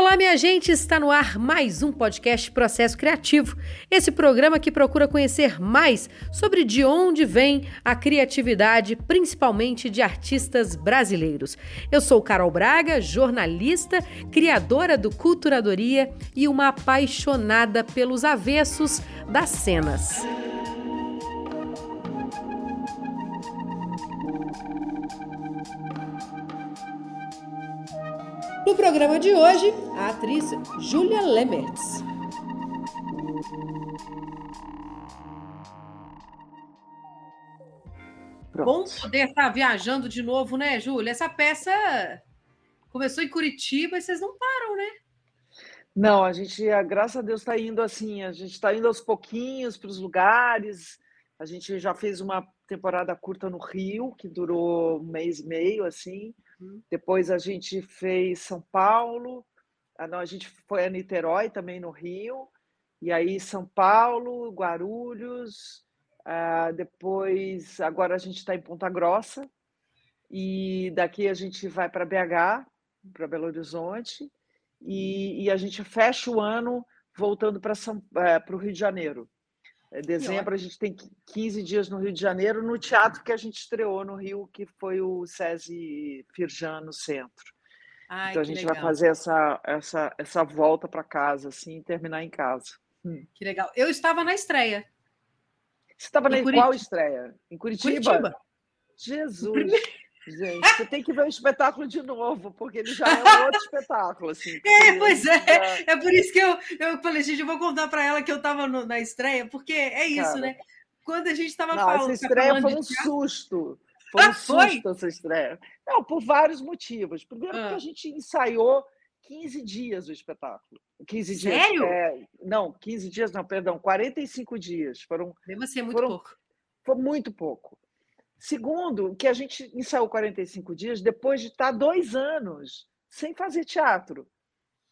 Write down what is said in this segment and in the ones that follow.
Olá, minha gente! Está no ar mais um podcast Processo Criativo. Esse programa que procura conhecer mais sobre de onde vem a criatividade, principalmente de artistas brasileiros. Eu sou Carol Braga, jornalista, criadora do Culturadoria e uma apaixonada pelos avessos das cenas. No programa de hoje, a atriz Julia Lemertz. Bom poder estar viajando de novo, né, Júlia? Essa peça começou em Curitiba e vocês não param, né? Não, a gente, graças a Deus, está indo assim, a gente está indo aos pouquinhos para os lugares. A gente já fez uma temporada curta no Rio, que durou um mês e meio, assim. Uhum. Depois a gente fez São Paulo, ah, a gente foi a Niterói também no Rio, e aí São Paulo, Guarulhos, uh, depois agora a gente está em Ponta Grossa, e daqui a gente vai para BH, para Belo Horizonte, e, e, a gente fecha o ano voltando para o Rio de Janeiro. É, dezembro a gente tem 15 dias no Rio de Janeiro, no teatro que a gente estreou no Rio, que foi o SESI Firjan no centro. Ai, então a gente legal. vai fazer essa, essa, essa volta para casa, assim, e terminar em casa. Hum. Que legal. Eu estava na estreia. Você estava em qual estreia? Em Curitiba? Curitiba. Jesus! Gente, você tem que ver o espetáculo de novo, porque ele já é um outro espetáculo. Assim, é, pois é. Já... É por isso que eu, eu falei, gente, eu vou contar para ela que eu estava na estreia, porque é isso, Cara, né? Quando a gente estava falando. Essa estreia foi um susto. Foi um susto foi? essa estreia. Não, por vários motivos. Primeiro, ah. porque a gente ensaiou 15 dias o espetáculo. 15 dias. Sério? É, não, 15 dias, não, perdão, 45 dias. Foram, Mesmo assim, é muito foram, pouco. Foi muito pouco. Segundo, que a gente ensaiou 45 dias depois de estar dois anos sem fazer teatro.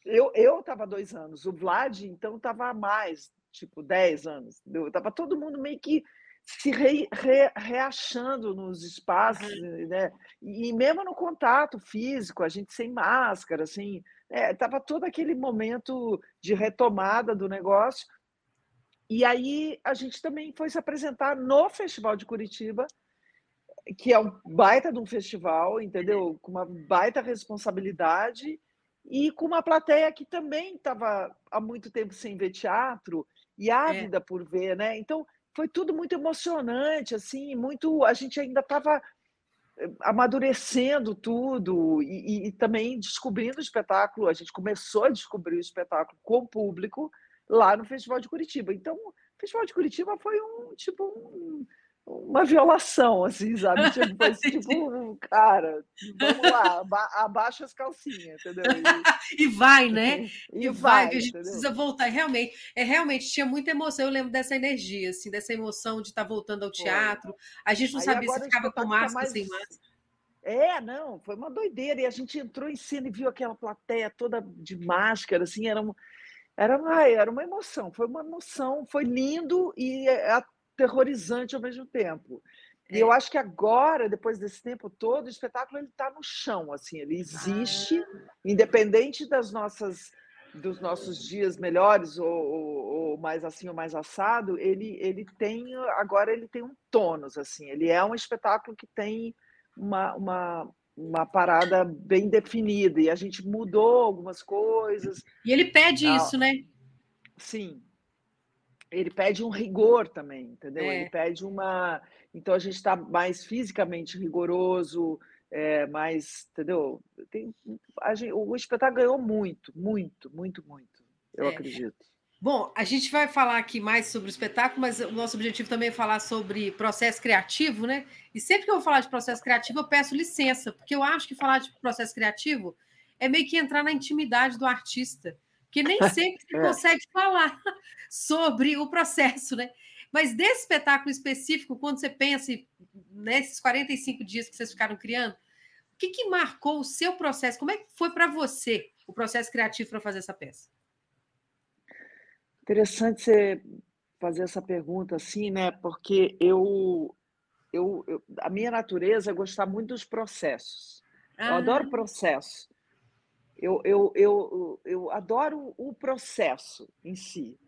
Eu estava dois anos, o Vlad, então, estava mais, tipo, 10 anos. Estava todo mundo meio que se re, re, reachando nos espaços, uhum. né? E mesmo no contato físico, a gente sem máscara, assim, estava é, todo aquele momento de retomada do negócio. E aí a gente também foi se apresentar no Festival de Curitiba, que é um baita de um festival, entendeu? Com uma baita responsabilidade e com uma plateia que também estava há muito tempo sem ver teatro e ávida é. por ver, né? Então foi tudo muito emocionante, assim, muito. A gente ainda estava eh, amadurecendo tudo e, e, e, também descobrindo o espetáculo. A gente começou a descobrir o espetáculo com o público lá no Festival de Curitiba. Então, o Festival de Curitiba foi um tipo um, uma violação, assim, sabe? Tipo, foi tipo, cara, vamos lá, abaixa as calcinhas, entendeu? E, e vai, né? E, e vai, vai a gente entendeu? precisa voltar. Realmente, é, realmente tinha muita emoção. Eu lembro dessa energia, assim, dessa emoção de estar tá voltando ao teatro. A gente não Aí sabia se ficava com máscara, mais... sem máscara. É, não, foi uma doideira. E a gente entrou em cena e viu aquela plateia toda de máscara, assim, era uma, era uma, era uma emoção, foi uma emoção, foi lindo e terrorizante ao mesmo tempo. E eu é. acho que agora, depois desse tempo todo, o espetáculo ele está no chão, assim, ele existe, ah. independente das nossas dos nossos dias melhores ou, ou, ou, mais assim ou mais assado, ele ele tem agora ele tem um tônus assim, ele é um espetáculo que tem uma, uma, uma parada bem definida e a gente mudou algumas coisas. E ele pede ah, isso, né? Sim, ele pede um rigor também, entendeu? É. Ele pede uma. Então a gente está mais fisicamente rigoroso, é, mais, entendeu? Tem, gente, o espetáculo ganhou muito, muito, muito, muito, eu é. acredito. Bom, a gente vai falar aqui mais sobre o espetáculo, mas o nosso objetivo também é falar sobre processo criativo, né? E sempre que eu vou falar de processo criativo, eu peço licença, porque eu acho que falar de processo criativo é meio que entrar na intimidade do artista que nem sempre você é. consegue falar sobre o processo, né? Mas desse espetáculo específico, quando você pensa nesses 45 dias que vocês ficaram criando, o que, que marcou o seu processo? Como é que foi para você o processo criativo para fazer essa peça? Interessante você fazer essa pergunta assim, né? Porque eu, eu, eu a minha natureza é gostar muito dos processos. Ah. Eu adoro processo. Eu, eu, eu, eu adoro o processo em si.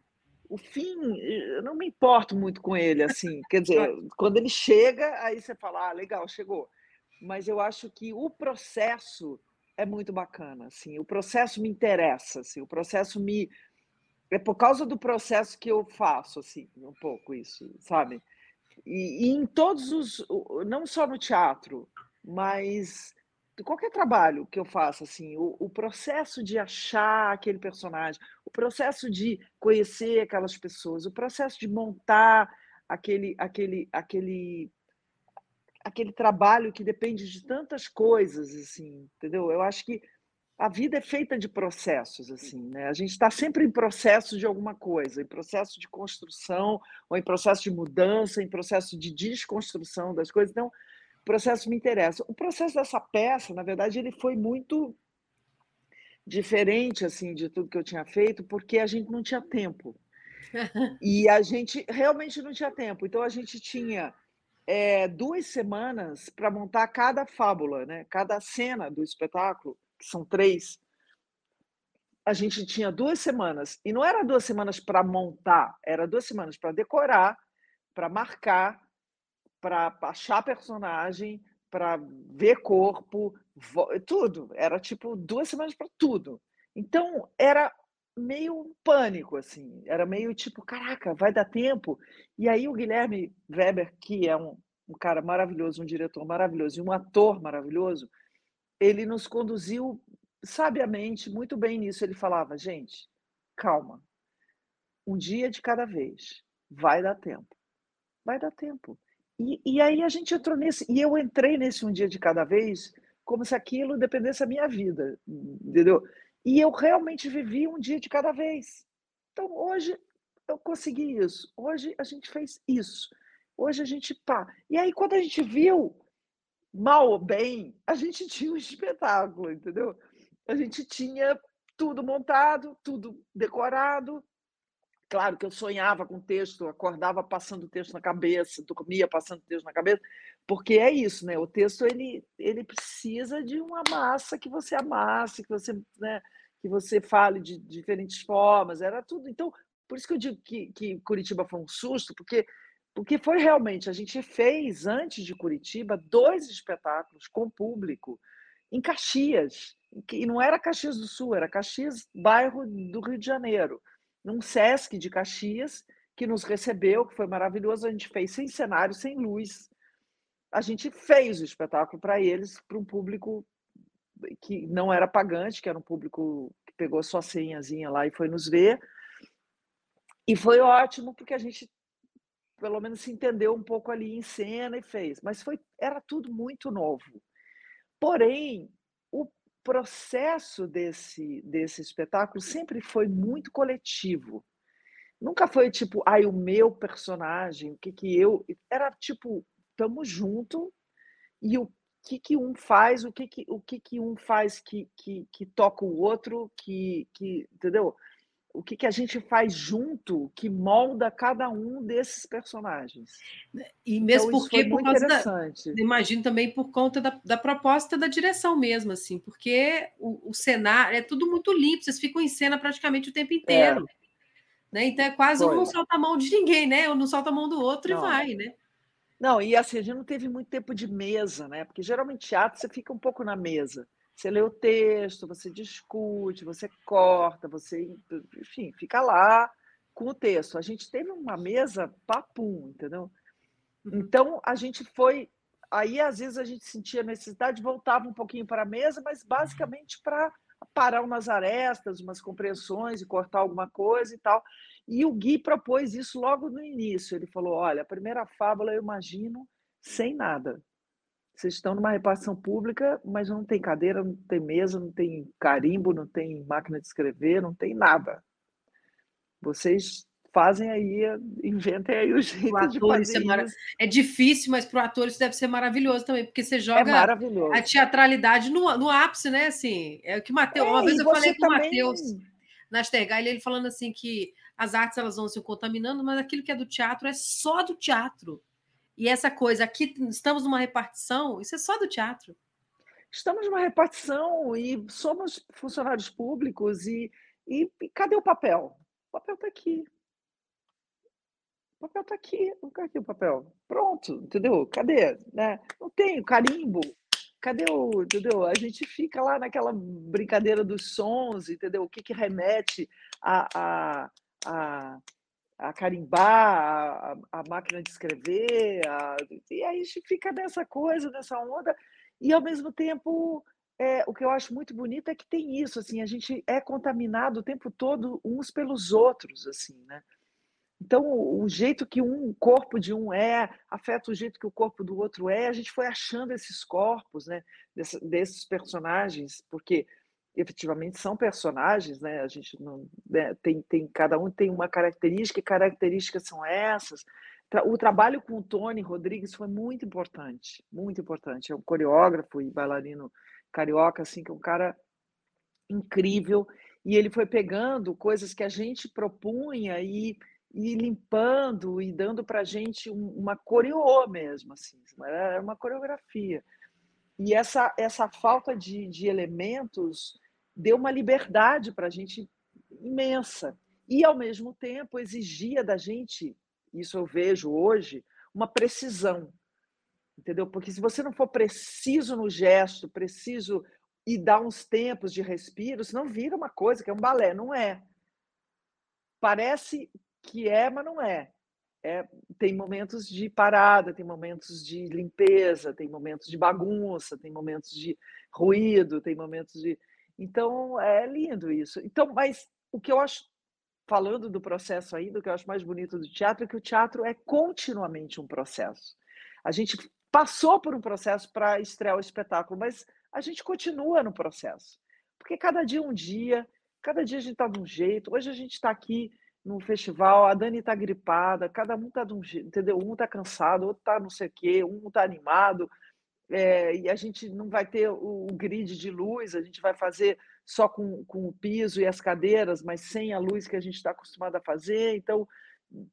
O fim, eu não me importo muito com ele, assim. Quer dizer, quando ele chega, aí você fala, ah, legal, chegou. Mas eu acho que o processo é muito bacana, assim. O processo me interessa, assim. O processo me é por causa do processo que eu faço, assim, um pouco isso, sabe? E, e em todos os, não só no teatro, mas qualquer trabalho que eu faça, assim, o, o, processo de achar aquele personagem, o processo de conhecer aquelas pessoas, o processo de montar aquele, aquele, aquele, aquele trabalho que depende de tantas coisas, assim, entendeu? Eu acho que a vida é feita de processos, assim, né? A gente está sempre em processo de alguma coisa, em processo de construção, ou em processo de mudança, em processo de desconstrução das coisas. Então, processo me interessa. O processo dessa peça, na verdade, ele foi muito diferente, assim, de tudo que eu tinha feito, porque a gente não tinha tempo. E a gente realmente não tinha tempo. Então, a gente tinha é, duas semanas para montar cada fábula, né? Cada cena do espetáculo que são três, a gente tinha duas semanas. E não era duas semanas para montar, era duas semanas para decorar, para marcar, para achar personagem, para ver corpo, tudo. Era tipo duas semanas para tudo. Então, era meio um pânico, assim. Era meio tipo, caraca, vai dar tempo. E aí o Guilherme Weber, que é um, um cara maravilhoso, um diretor maravilhoso e um ator maravilhoso, ele nos conduziu sabiamente muito bem nisso. Ele falava, gente, calma, um dia de cada vez, vai dar tempo, vai dar tempo. E, e aí a gente entrou nesse, e eu entrei nesse um dia de cada vez como se aquilo dependesse da minha vida, entendeu? E eu realmente vivi um dia de cada vez. Então hoje eu consegui isso, hoje a gente fez isso, hoje a gente pá. E aí quando a gente viu mal ou bem, a gente tinha um espetáculo, entendeu? A gente tinha tudo montado, tudo decorado. Claro que eu sonhava com texto, acordava passando o texto na cabeça, dormia passando o texto na cabeça, porque é isso, né? O texto ele, ele precisa de uma massa que você amasse, que você, né, que você fale de diferentes formas, era tudo. Então, por isso que eu digo que, que Curitiba foi um susto, porque porque foi realmente, a gente fez, antes de Curitiba, dois espetáculos com público em Caxias, e não era Caxias do Sul, era Caxias, bairro do Rio de Janeiro, num Sesc de Caxias, que nos recebeu, que foi maravilhoso, a gente fez sem cenário, sem luz. A gente fez o espetáculo para eles, para um público que não era pagante, que era um público que pegou sua senhazinha lá e foi nos ver. E foi ótimo, porque a gente pelo menos se entendeu um pouco ali em cena e fez, mas foi era tudo muito novo. Porém, o processo desse desse espetáculo sempre foi muito coletivo. Nunca foi tipo, ai, o meu personagem, o que que eu era tipo, estamos junto e o que que um faz, o que que o que que um faz que que, que toca o outro, que que, entendeu? O que, que a gente faz junto que molda cada um desses personagens. E mesmo então, porque por causa da, imagino também por conta da, da, proposta da direção mesmo, assim, porque o, o, cenário é tudo muito limpo, vocês ficam em cena praticamente o tempo inteiro. É. Né? Então é quase Foi. um não solta a mão de ninguém, né? Um não solta a mão do outro não. e vai, né? Não, e assim, a gente não teve muito tempo de mesa, né? Porque geralmente teatro você fica um pouco na mesa. Você lê o texto, você discute, você corta, você, enfim, fica lá com o texto. A gente teve uma mesa papum, entendeu? Uhum. Então a gente foi. Aí às vezes a gente sentia necessidade, voltava um pouquinho para a mesa, mas basicamente para parar umas arestas, umas compreensões e cortar alguma coisa e tal. E o Gui propôs isso logo no início. Ele falou: olha, a primeira fábula eu imagino sem nada. Vocês estão numa repartição pública, mas não tem cadeira, não tem mesa, não tem carimbo, não tem máquina de escrever, não tem nada. Vocês fazem aí, inventem aí o jeito o de fazer é, é difícil, mas para o ator isso deve ser maravilhoso também, porque você é joga é a teatralidade no, no ápice, né? Assim, é o que Mateus. É, uma vez eu falei com o também... Matheus na Stergai, ele falando assim que as artes elas vão se contaminando, mas aquilo que é do teatro é só do teatro. E essa coisa, aqui estamos numa repartição, isso é só do teatro. estamos numa repartição e somos funcionários públicos e, e, e cadê o papel? O papel está aqui. O papel está aqui. Cadê o papel? Pronto, entendeu? Cadê? Né? Não tem carimbo. Cadê o. Entendeu? A gente fica lá naquela brincadeira dos sons, entendeu? O que, que remete a, a, a, a carimbar, a, a, máquina de escrever, a, e aí a gente fica nessa coisa, nessa onda, e ao mesmo tempo. É, o que eu acho muito bonito é que tem isso, assim, a gente é contaminado o tempo todo uns pelos outros, assim, né? Então, o jeito que um corpo de um é afeta o jeito que o corpo do outro é. A gente foi achando esses corpos, né, desses, desses personagens, porque efetivamente são personagens, né? A gente não né, tem, tem cada um tem uma característica e características são essas. O trabalho com o Tony Rodrigues foi muito importante, muito importante. É um coreógrafo e bailarino carioca, assim, que é um cara incrível. E ele foi pegando coisas que a gente propunha e e limpando e dando para a gente uma coreô mesmo, assim, era uma coreografia. E essa, essa falta de, de elementos deu uma liberdade para a gente imensa. E, ao mesmo tempo, exigia da gente, isso eu vejo hoje, uma precisão. Entendeu? Porque se você não for preciso no gesto, preciso e dar uns tempos de respiro, senão vira uma coisa que é um balé, não é. Parece que é, mas não é. é. Tem momentos de parada, tem momentos de limpeza, tem momentos de bagunça, tem momentos de ruído, tem momentos de. Então, é lindo isso. Então, mas o que eu acho, falando do processo ainda, o que eu acho mais bonito do teatro é que o teatro é continuamente um processo. A gente passou por um processo para estrear o espetáculo, mas a gente continua no processo. Porque cada dia é um dia, cada dia a gente está de um jeito. Hoje a gente está aqui no festival, a Dani tá gripada, cada um tá de um jeito, entendeu? Um tá cansado, outro tá não sei o quê, um tá animado, é, e a gente não vai ter o, o, grid de luz, a gente vai fazer só com, com o piso e as cadeiras, mas sem a luz que a gente está acostumado a fazer, então,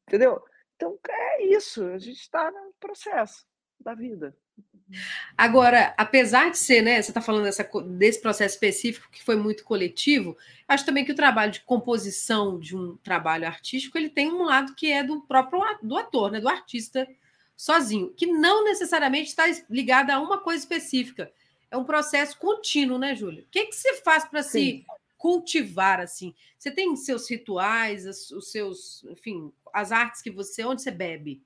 entendeu? Então é isso, a gente está no processo da vida. Agora, apesar de ser, né, você está falando dessa, desse processo específico que foi muito coletivo, acho também que o trabalho de composição de um trabalho artístico ele tem um lado que é do próprio do ator, né, do artista sozinho, que não necessariamente está ligado a uma coisa específica. É um processo contínuo, né, Júlia? O que, que você faz para se cultivar assim? Você tem seus rituais, os seus, enfim, as artes que você, onde você bebe?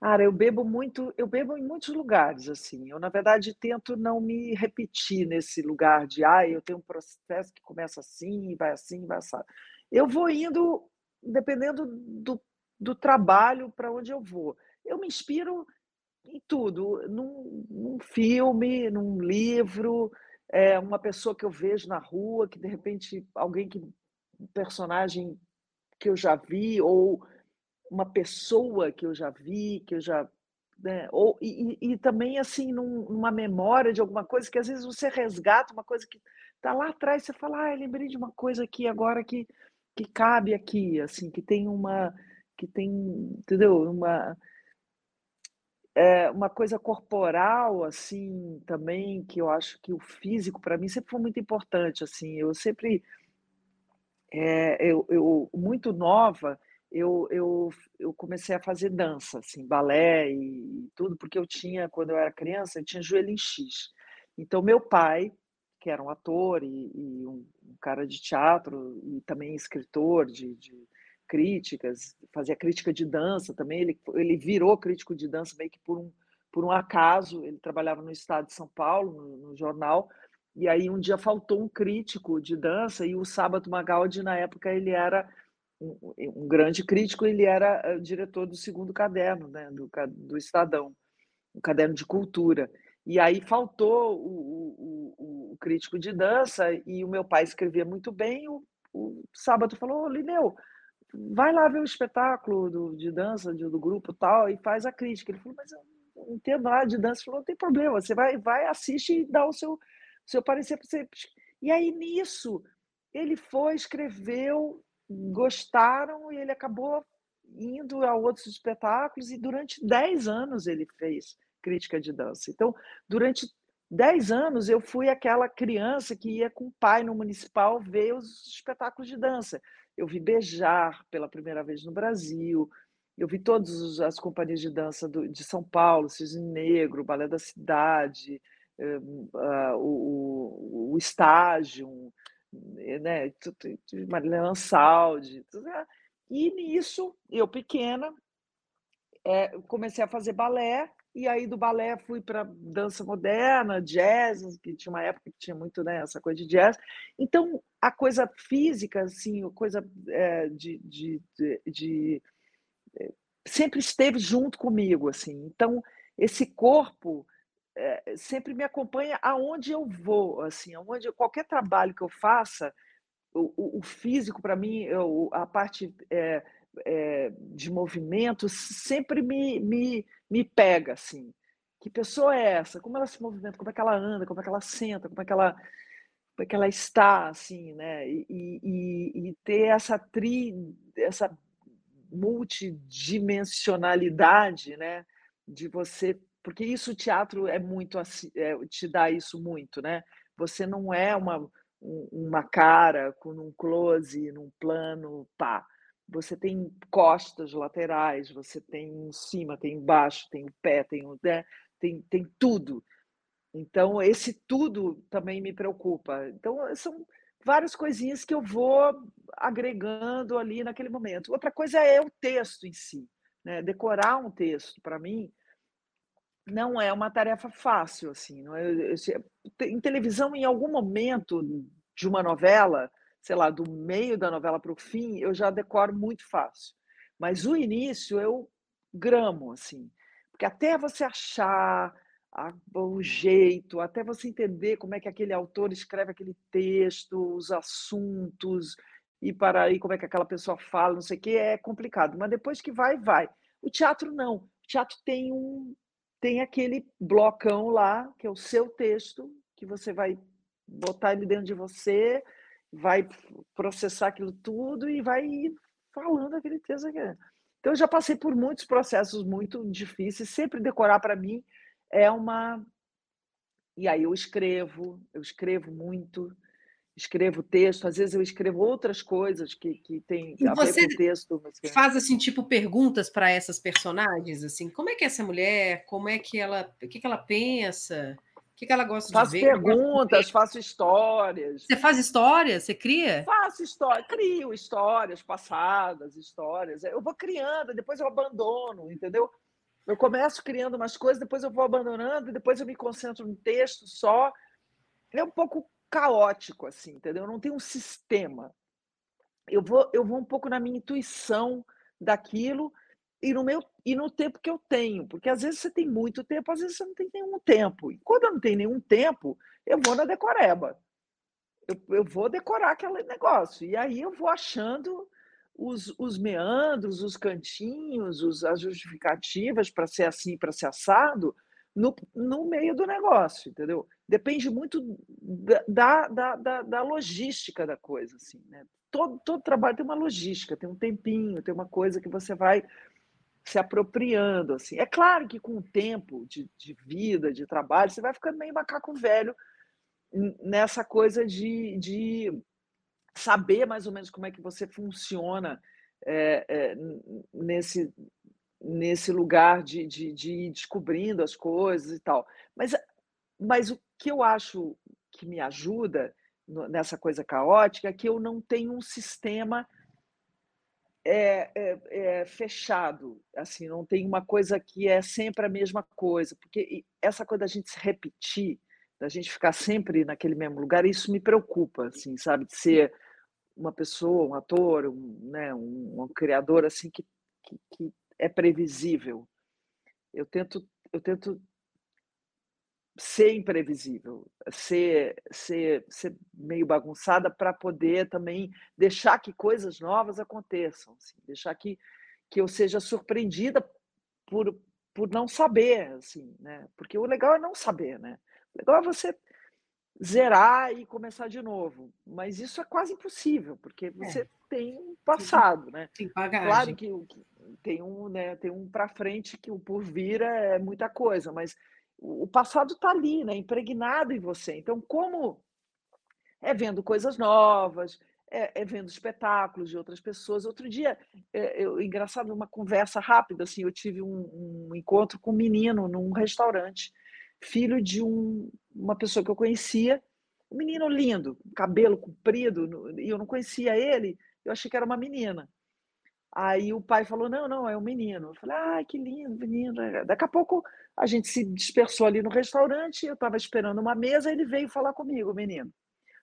Cara, eu bebo muito, eu bebo em muitos lugares, assim. Eu, na verdade, tento não me repetir nesse lugar de, ah, eu tenho um processo que começa assim, vai assim, vai assim. Eu vou indo, dependendo do, do trabalho para onde eu vou. Eu me inspiro em tudo, num, num filme, num livro, é, uma pessoa que eu vejo na rua, que de repente alguém que um personagem que eu já vi ou uma pessoa que eu já vi, que eu já. Né? Ou, e, e, também, assim, num, numa memória de alguma coisa que às vezes você resgata uma coisa que está lá atrás, você fala, ah, lembrei de uma coisa aqui agora que, que cabe aqui, assim, que tem uma. que tem, entendeu? Uma. É, uma coisa corporal assim também que eu acho que o físico para mim sempre foi muito importante assim eu sempre é, eu, eu muito nova eu, eu, eu comecei a fazer dança, assim, balé e, tudo, porque eu tinha, quando eu era criança, eu tinha joelho em X. Então, meu pai, que era um ator e, e um, um, cara de teatro e também escritor de, de, críticas, fazia crítica de dança também, ele, ele virou crítico de dança meio que por um, por um acaso, ele trabalhava no estado de São Paulo, no, no jornal, e aí um dia faltou um crítico de dança e o Sábado Magaldi, na época, ele era um, um, grande crítico, ele era eh, diretor do segundo caderno, né, do, do Estadão, um caderno de cultura. E aí faltou o, o, o, crítico de dança e o meu pai escrevia muito bem. O, o sábado falou: Lineu, vai lá ver o espetáculo do, de dança do, do, grupo tal e faz a crítica. Ele falou: Mas eu não entendo nada de dança. Ele falou: Não tem problema, você vai, vai assiste e dá o seu, seu parecer você. E aí nisso ele foi, escreveu gostaram e ele acabou indo a outros espetáculos e durante 10 anos ele fez crítica de dança. Então, durante 10 anos eu fui aquela criança que ia com o pai no municipal ver os espetáculos de dança. Eu vi Beijar pela primeira vez no Brasil, eu vi todas as companhias de dança do, de São Paulo, Cisne Negro, Balé da Cidade, um, uh, o, o, Estágio, né, Marilena Saldi. Né. E nisso, eu pequena, é, comecei a fazer balé, e aí do balé fui para dança moderna, jazz, que tinha uma época que tinha muito né, essa coisa de jazz. Então, a coisa física, assim, a coisa é, de, de, de, de sempre esteve junto comigo, assim. Então, esse corpo é, sempre me acompanha aonde eu vou, assim, aonde qualquer trabalho que eu faça, o, o físico para mim, eu, a parte é, é, de movimento sempre me, me, me pega, assim. Que pessoa é essa? Como ela se movimenta? Como é que ela anda? Como é que ela senta? Como é que ela, como é que ela está, assim, né? E, e, e ter essa tri, essa multidimensionalidade, né? De você, porque isso o teatro é muito é, te dá isso muito, né? Você não é uma uma cara com um close, num plano, pá. Você tem costas laterais, você tem em cima, tem embaixo, tem o pé, tem o né? tem, tem tudo. Então esse tudo também me preocupa. Então são várias coisinhas que eu vou agregando ali naquele momento. Outra coisa é o texto em si. Né? Decorar um texto, para mim, não é uma tarefa fácil. assim. É, em televisão, em algum momento de uma novela, sei lá, do meio da novela para o fim, eu já decoro muito fácil. Mas o início eu gramo, assim. Porque até você achar a, o jeito, até você entender como é que aquele autor escreve aquele texto, os assuntos, e para aí como é que aquela pessoa fala, não sei o que, é complicado. Mas depois que vai, vai. O teatro não. O teatro tem um tem aquele blocão lá, que é o seu texto, que você vai botar ele dentro de você, vai processar aquilo tudo e vai ir falando aquele texto aqui. Então, eu já passei por muitos processos muito difíceis. Sempre decorar para mim é uma. E aí eu escrevo, eu escrevo muito, escrevo texto, às vezes eu escrevo outras coisas que, que tem a ver com o texto. Mas... Faz assim, tipo, perguntas para essas personagens, assim, como é que é essa mulher? Como é que ela. O que, que ela pensa? O que, que ela gosta faço de ver? Faço perguntas, faço histórias. Você faz histórias? Você cria? Faço história, crio histórias passadas, histórias. Eu vou criando, depois eu abandono, entendeu? Eu começo criando umas coisas, depois eu vou abandonando, depois eu me concentro no texto só. É um pouco caótico, assim, entendeu? Eu não tenho um sistema. Eu vou, eu vou um pouco na minha intuição daquilo e no meu e no tempo que eu tenho, porque às vezes você tem muito tempo, às vezes você não tem nenhum tempo. E quando eu não tenho nenhum tempo, eu vou na decoreba. Eu, eu vou decorar aquele negócio. E aí eu vou achando os, os meandros, os cantinhos, os, as justificativas para ser assim, para ser assado, no, no meio do negócio, entendeu? Depende muito da, da, da, da logística da coisa, assim, né? Todo, todo trabalho tem uma logística, tem um tempinho, tem uma coisa que você vai se apropriando, assim. É claro que com o tempo de, de vida, de trabalho, você vai ficando meio macaco velho nessa coisa de, de saber mais ou menos como é que você funciona é, é, nesse, nesse lugar de, de, de, ir descobrindo as coisas e tal. Mas, mas o que eu acho que me ajuda nessa coisa caótica é que eu não tenho um sistema é, é, é, fechado, assim, não tem uma coisa que é sempre a mesma coisa, porque essa coisa da gente se repetir, da gente ficar sempre naquele mesmo lugar, isso me preocupa, assim, sabe, de ser uma pessoa, um ator, um, né, um, um criador assim que, que, que, é previsível. Eu tento, eu tento ser imprevisível, ser, ser, ser meio bagunçada para poder também deixar que coisas novas aconteçam, assim, deixar que, que eu seja surpreendida por, por não saber, assim, né? Porque o legal é não saber, né? O legal é você zerar e começar de novo. Mas isso é quase impossível, porque é. você é. tem um passado, né? Tem bagagem. Claro que tem um, né, tem um para frente que o por vir é muita coisa, mas o passado está ali, né? impregnado em você. Então, como é vendo coisas novas, é, é vendo espetáculos de outras pessoas. Outro dia, é, eu, engraçado, uma conversa rápida, assim, eu tive um, um encontro com um menino num restaurante, filho de um, uma pessoa que eu conhecia, um menino lindo, cabelo comprido, e eu não conhecia ele, eu achei que era uma menina. Aí o pai falou: não, não, é um menino. Eu falei: ah, que lindo, menino. Daqui a pouco a gente se dispersou ali no restaurante, eu estava esperando uma mesa, ele veio falar comigo, o menino.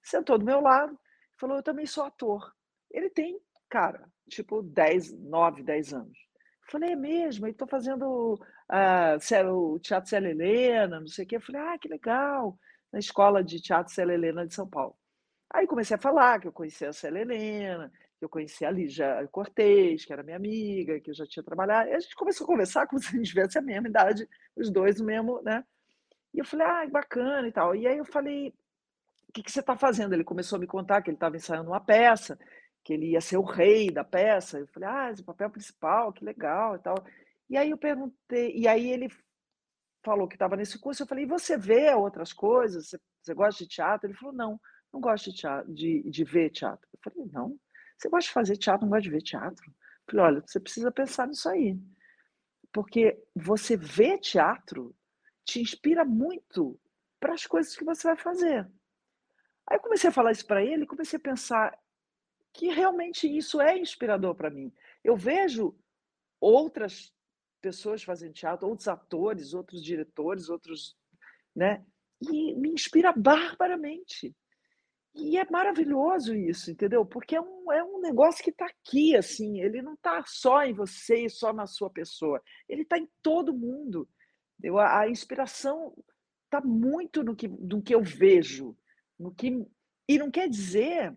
Sentou do meu lado, falou: eu também sou ator. Ele tem, cara, tipo 10, 9, 10 anos. Eu falei: é mesmo, estou fazendo uh, o Teatro Célia Helena, não sei o quê. Eu falei: ah, que legal, na Escola de Teatro Célia Helena de São Paulo. Aí comecei a falar que eu conhecia a Célia Helena, que eu conhecia a Lígia Cortez, que era minha amiga, que eu já tinha trabalhado. E a gente começou a conversar como se a gente tivesse a mesma idade, os dois no mesmo, né? E eu falei, ah, bacana e tal. E aí eu falei, o que, que você está fazendo? Ele começou a me contar que ele estava ensaiando uma peça, que ele ia ser o rei da peça. Eu falei, ah, esse papel principal, que legal e tal. E aí eu perguntei, e aí ele falou que estava nesse curso. Eu falei, e você vê outras coisas? Você, você gosta de teatro? Ele falou, não, não gosto de, teatro, de, de ver teatro. Eu falei, não, você gosta de fazer teatro, não gosta de ver teatro? Eu falei, olha, você precisa pensar nisso aí. Porque você vê teatro te inspira muito para as coisas que você vai fazer. Aí eu comecei a falar isso para ele, comecei a pensar que realmente isso é inspirador para mim. Eu vejo outras pessoas fazendo teatro, outros atores, outros diretores, outros, né? E me inspira barbaramente. E é maravilhoso isso, entendeu? Porque é um, é um negócio que está aqui, assim, ele não está só em você e só na sua pessoa, ele está em todo mundo. Entendeu? A, a inspiração está muito no que, no que eu vejo, no que e não quer dizer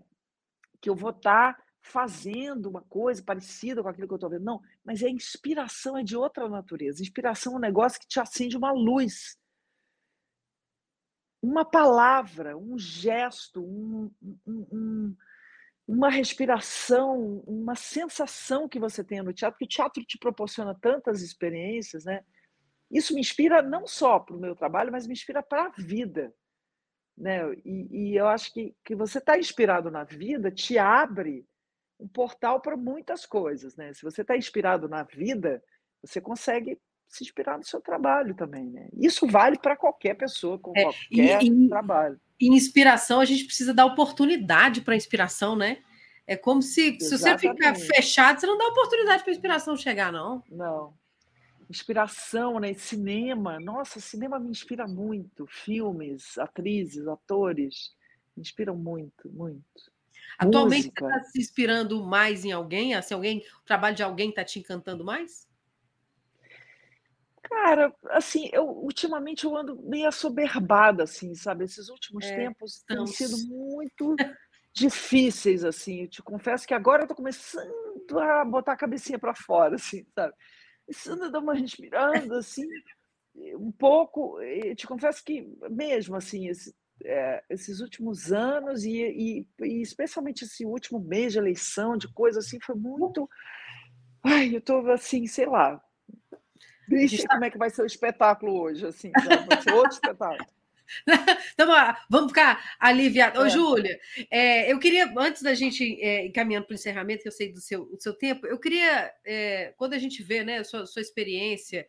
que eu vou estar tá fazendo uma coisa parecida com aquilo que eu estou vendo, não, mas a inspiração é de outra natureza. Inspiração é um negócio que te acende uma luz uma palavra, um gesto, um, um, um, uma respiração, uma sensação que você tem no teatro, porque o teatro te proporciona tantas experiências, né? Isso me inspira não só para o meu trabalho, mas me inspira para a vida. Né? E, e eu acho que, que você está inspirado na vida te abre um portal para muitas coisas. Né? Se você está inspirado na vida, você consegue se inspirar no seu trabalho também, né? Isso vale para qualquer pessoa, com é, qualquer e, trabalho. Em inspiração, a gente precisa dar oportunidade para a inspiração, né? É como se, se você ficar fechado, você não dá oportunidade para a inspiração chegar, não. Não. Inspiração, né? Cinema. Nossa, cinema me inspira muito. Filmes, atrizes, atores. Me inspiram muito, muito. Atualmente Música. você está se inspirando mais em alguém? Assim, alguém, o trabalho de alguém está te encantando mais? Cara, assim, eu ultimamente eu ando meio assoberbada, assim, sabe? Esses últimos é, tempos têm sido muito difíceis, assim. Eu te confesso que agora eu tô começando a botar a cabecinha para fora, assim, sabe? A dar uma respirando, assim, um pouco. Eu te confesso que mesmo, assim, esse, é, esses últimos anos e, e, e, especialmente esse último mês de eleição, de coisa assim, foi muito. Ai, eu tô assim, sei lá, Vixe, como é que vai ser o espetáculo hoje, assim, vai ser outro espetáculo. Então, vamos ficar aliviados. Ô, é. Júlia, é, eu queria, antes da gente é, caminhando para o encerramento, que eu sei do seu, do seu tempo, eu queria, é, quando a gente vê né, a sua, sua experiência,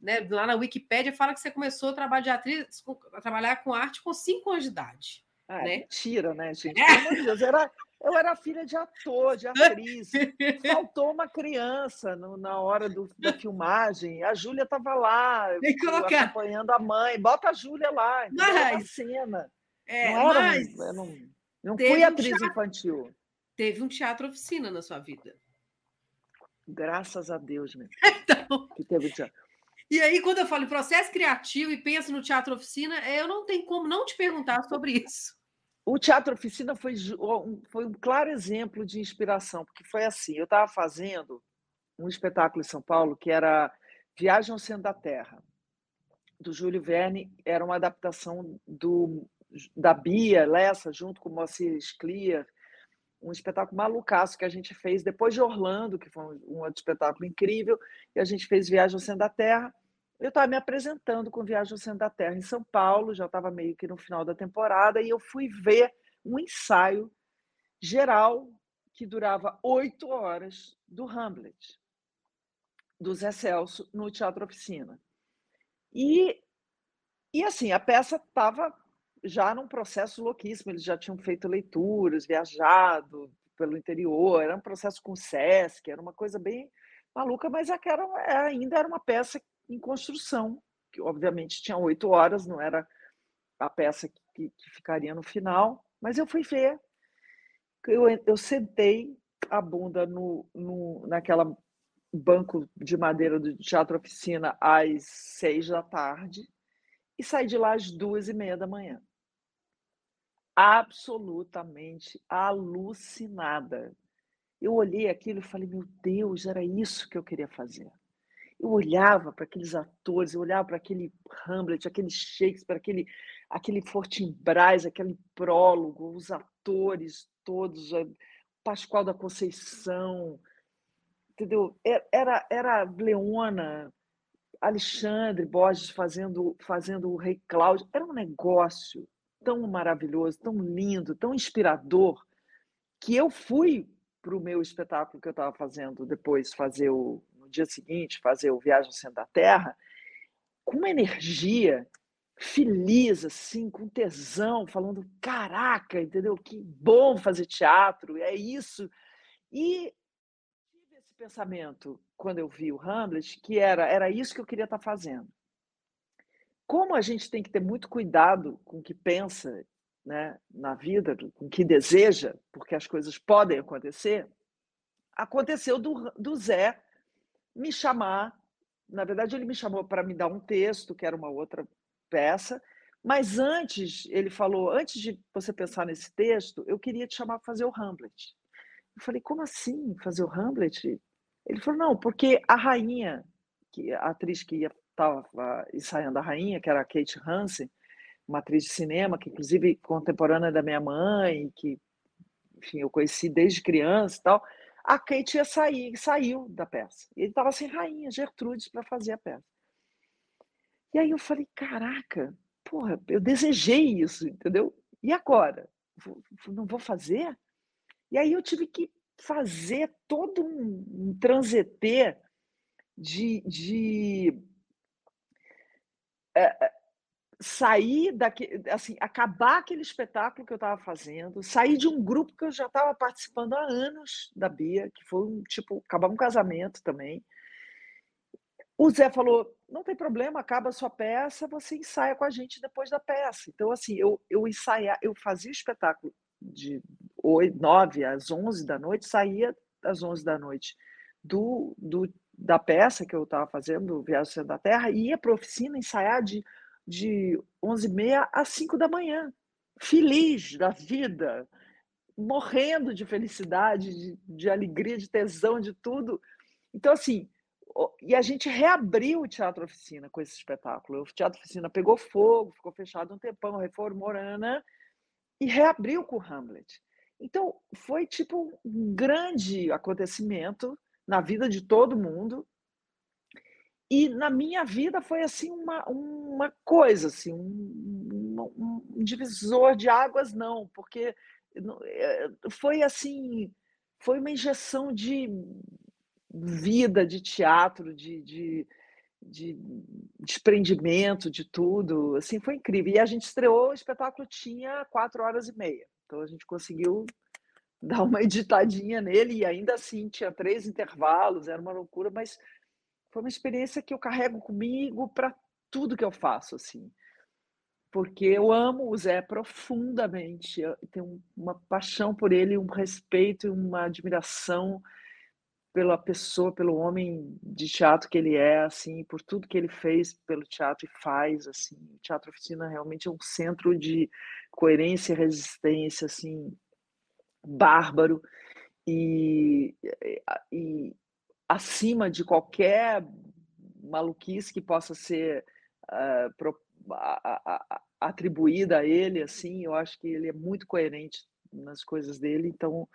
né, lá na Wikipédia, fala que você começou a trabalhar de atriz, a trabalhar com arte com cinco anos de idade. Ah, né? Mentira, né, gente? Pelo amor de Deus, era, eu era filha de ator, de atriz. Faltou uma criança no, na hora do, da filmagem. A Júlia estava lá, acompanhando a mãe. Bota a Júlia lá, mas, cena. É, não era, mas eu não, não fui atriz um teatro, infantil. Teve um teatro oficina na sua vida. Graças a Deus, né? Então, que teve teatro. E aí, quando eu falo em processo criativo e penso no teatro oficina, eu não tenho como não te perguntar sobre isso. O Teatro Oficina foi, foi um claro exemplo de inspiração, porque foi assim: eu estava fazendo um espetáculo em São Paulo que era Viagem ao Centro da Terra, do Júlio Verne, era uma adaptação do, da Bia Lessa, junto com o Moacir Scliar, um espetáculo malucaço que a gente fez depois de Orlando, que foi um, outro espetáculo incrível, e a gente fez Viagem ao Centro da Terra, eu estava me apresentando com Viagem ao Centro da Terra em São Paulo, já estava meio que no final da temporada, e eu fui ver um ensaio geral que durava oito horas do Hamlet, do Zé Celso, no Teatro Oficina. E, e assim, a peça estava já num processo louquíssimo, eles já tinham feito leituras, viajado pelo interior, era um processo com o Sesc, era uma coisa bem maluca, mas aquela ainda era uma peça em construção, que obviamente tinha oito horas, não era a peça que, que, ficaria no final, mas eu fui ver. Eu, eu sentei a bunda no, no, naquela banco de madeira do Teatro Oficina às seis da tarde e saí de lá às duas e meia da manhã. Absolutamente alucinada. Eu olhei aquilo e falei, meu Deus, era isso que eu queria fazer eu olhava para aqueles atores, eu olhava para aquele Hamlet, aquele Shakespeare, aquele, aquele Fortinbras, aquele prólogo, os atores todos, Pascoal da Conceição, entendeu? Era, era Leona, Alexandre Borges fazendo, fazendo o Rei Cláudio. Era um negócio tão maravilhoso, tão lindo, tão inspirador, que eu fui para o meu espetáculo que eu estava fazendo depois, fazer o dia seguinte fazer o Viagem ao Centro da Terra, com uma energia feliz, assim, com tesão, falando: caraca, entendeu? Que bom fazer teatro, é isso. E tive esse pensamento quando eu vi o Hamlet, que era, era isso que eu queria estar fazendo. Como a gente tem que ter muito cuidado com o que pensa né, na vida, com o que deseja, porque as coisas podem acontecer, aconteceu do, do Zé me chamar. Na verdade, ele me chamou para me dar um texto, que era uma outra peça, mas antes, ele falou: antes de você pensar nesse texto, eu queria te chamar para fazer o Hamlet. Eu falei: como assim fazer o Hamlet? Ele falou: não, porque a rainha, que a atriz que estava ensaiando a rainha, que era a Kate Hansen, uma atriz de cinema, que inclusive contemporânea da minha mãe, que enfim, eu conheci desde criança e tal a Kate ia sair, saiu da peça. Ele estava sem rainha, Gertrudes, para fazer a peça. E aí eu falei, caraca, porra, eu desejei isso, entendeu? E agora? Não vou fazer? E aí eu tive que fazer todo um, um de, de é, sair daqui, assim, acabar aquele espetáculo que eu estava fazendo, sair de um grupo que eu já estava participando há anos da Bia, que foi um tipo, acabar um casamento também. O Zé falou: não tem problema, acaba a sua peça, você ensaia com a gente depois da peça. Então, assim, eu, eu ensaiar, eu fazia o espetáculo de 8, 9 às 11 da noite, saía às 11 da noite do, do, da peça que eu estava fazendo, Viagem da Terra, e ia para a oficina ensaiar de de 11h30 às 5 da manhã, feliz da vida, morrendo de felicidade, de, de alegria, de tesão, de tudo. Então, assim, e a gente reabriu o Teatro Oficina com esse espetáculo. O Teatro Oficina pegou fogo, ficou fechado um tempão, reformou, né? e reabriu com o Hamlet. Então, foi tipo um grande acontecimento na vida de todo mundo. E na minha vida foi assim uma, uma coisa, assim, um, um, um divisor de águas, não, porque eh, foi assim, foi uma injeção de vida, de teatro, de, de, de desprendimento, de tudo, assim, foi incrível. E a gente estreou, o espetáculo tinha quatro horas e meia, então a gente conseguiu dar uma editadinha nele e ainda assim tinha três intervalos, era uma loucura, mas foi uma experiência que eu carrego comigo para tudo que eu faço, assim. Porque eu amo o Zé profundamente, eu tenho uma paixão por ele, um respeito e uma admiração pela pessoa, pelo homem de teatro que ele é, assim, por tudo que ele fez pelo teatro e faz, assim. O Teatro Oficina realmente é um centro de coerência e resistência, assim, bárbaro. E, e, acima de qualquer maluquice que possa ser uh, atribuída a ele, assim, eu acho que ele é muito coerente nas coisas dele, então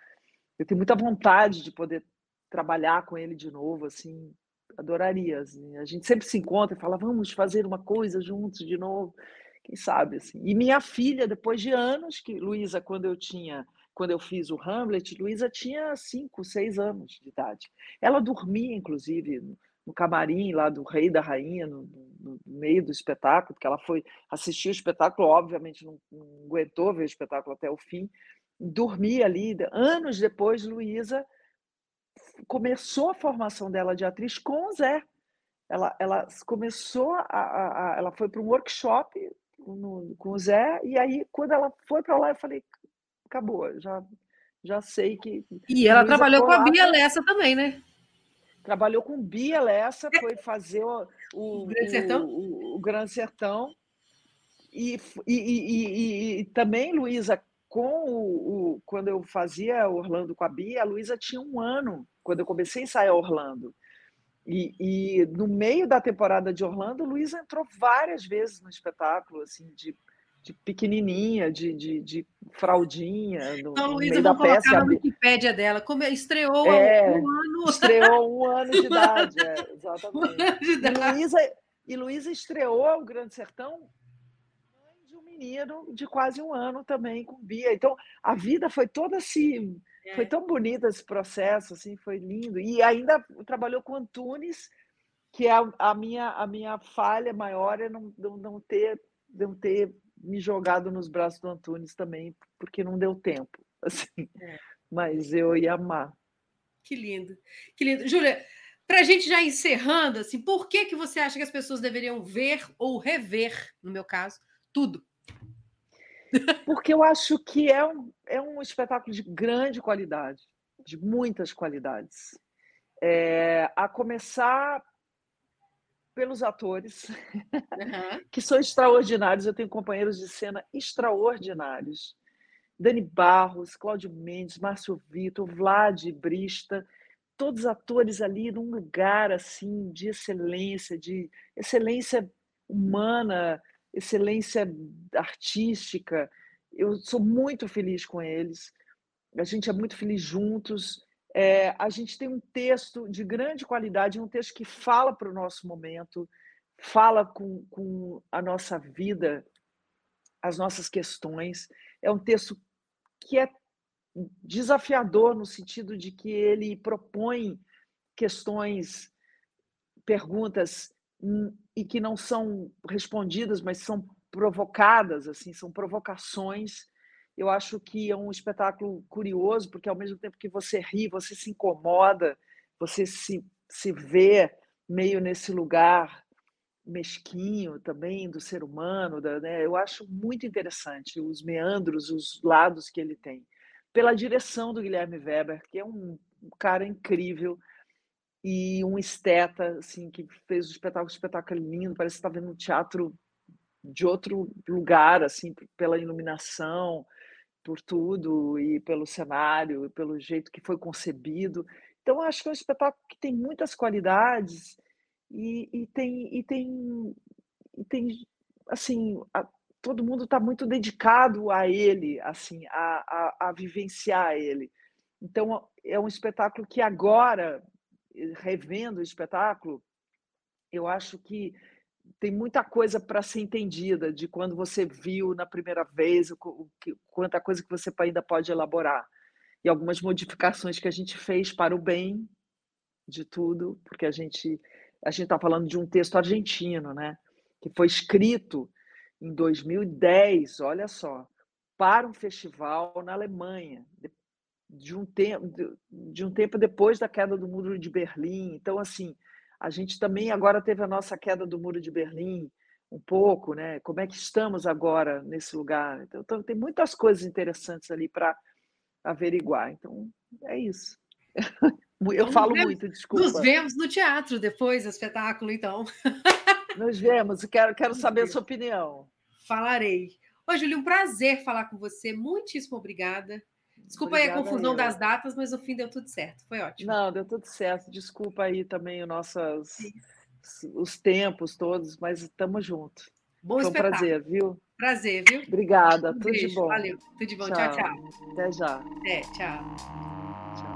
eu tenho muita vontade de poder trabalhar com ele de novo, assim, adoraria. Assim. A gente sempre se encontra e fala, vamos fazer uma coisa juntos de novo. Quem sabe, assim. E minha filha, depois de anos, que Luísa, quando eu tinha, quando eu fiz o Hamlet, Luísa tinha cinco, seis anos de idade. Ela dormia, inclusive, no camarim lá do rei da rainha, no, no, meio do espetáculo, porque ela foi assistir o espetáculo, obviamente não, não aguentou ver o espetáculo até o fim, dormia ali. Anos depois, Luísa começou a formação dela de atriz com o Zé. Ela, ela começou a, a, a ela foi para um workshop no, com o Zé e aí quando ela foi para lá eu falei acabou já já sei que e ela Luísa trabalhou com a Bia Lessa também né? Trabalhou com Bia Lessa foi fazer o, o, o Grande Sertão? o, o, o Grande Sertão. E, e, e, e também Luísa com o, o, quando eu fazia Orlando com a Bia, a Luísa tinha um ano quando eu comecei a ensaiar Orlando. E, e no meio da temporada de Orlando, Luísa entrou várias vezes no espetáculo, assim, de, de pequenininha, de, de, de fraldinha. No, então, Luísa, vou colocar peça, na Wikipédia dela, como estreou é, um ano. Estreou um ano de idade, é, exatamente. Um e Luísa estreou o Grande Sertão menino de quase um ano também com Bia. Então, a vida foi toda assim, é. foi tão bonita esse processo, assim, foi lindo. E ainda trabalhou com Antunes, que é a, a minha, a minha falha maior é não, não, não, ter, não ter me jogado nos braços do Antunes também, porque não deu tempo. Assim. É. Mas eu ia amar. Que lindo, que lindo. Júlia, para a gente já encerrando, assim, por que, que você acha que as pessoas deveriam ver ou rever, no meu caso, tudo? Porque eu acho que é um, é um espetáculo de grande qualidade, de muitas qualidades. É, a começar pelos atores, uhum. que são extraordinários. Eu tenho companheiros de cena extraordinários. Dani Barros, Cláudio Mendes, Márcio Vitor, Vlad Brista, todos atores ali num lugar assim de excelência, de excelência humana, excelência artística. Eu sou muito feliz com eles. A gente é muito feliz juntos. É, a gente tem um texto de grande qualidade, um texto que fala para o nosso momento, fala com, com a nossa vida, as nossas questões. É um texto que é desafiador no sentido de que ele propõe questões, perguntas e que não são respondidas, mas são provocadas, assim, são provocações. Eu acho que é um espetáculo curioso, porque ao mesmo tempo que você ri, você se incomoda, você se, se vê meio nesse lugar mesquinho também do ser humano, da, né? eu acho muito interessante os meandros, os lados que ele tem. Pela direção do Guilherme Weber, que é um cara incrível, e um esteta assim que fez o espetáculo, um espetáculo lindo, parece que está vendo um teatro de outro lugar, assim, pela iluminação, por tudo e pelo cenário, e pelo jeito que foi concebido. Então acho que é um espetáculo que tem muitas qualidades e, e tem e tem e tem assim a, todo mundo está muito dedicado a ele, assim, a, a, a vivenciar ele. Então é um espetáculo que agora revendo o espetáculo, eu acho que tem muita coisa para ser entendida de quando você viu na primeira vez, o, que, quanta coisa que você ainda pode elaborar. E algumas modificações que a gente fez para o bem de tudo, porque a gente a gente está falando de um texto argentino, né? Que foi escrito em 2010, olha só, para um festival na Alemanha, de um tempo de um tempo depois da queda do muro de Berlim. Então assim, a gente também agora teve a nossa queda do muro de Berlim um pouco, né? Como é que estamos agora nesse lugar? Então, então tem muitas coisas interessantes ali para averiguar. Então é isso. Eu falo vemos, muito, desculpa. Nos vemos no teatro depois do espetáculo, então. Nos vemos, quero, quero saber a sua opinião. Falarei. Ô, Júlio, um prazer falar com você. Muitíssimo obrigada. Desculpa Obrigada aí a confusão das datas, mas no fim deu tudo certo. Foi ótimo. Não, deu tudo certo. Desculpa aí também os nossos os tempos todos, mas estamos juntos. Bom Foi um prazer, viu? Prazer, viu? Obrigada. Um tudo beijo, de bom. Valeu. Tudo de bom. Tchau, tchau. tchau. Até já. Até, tchau.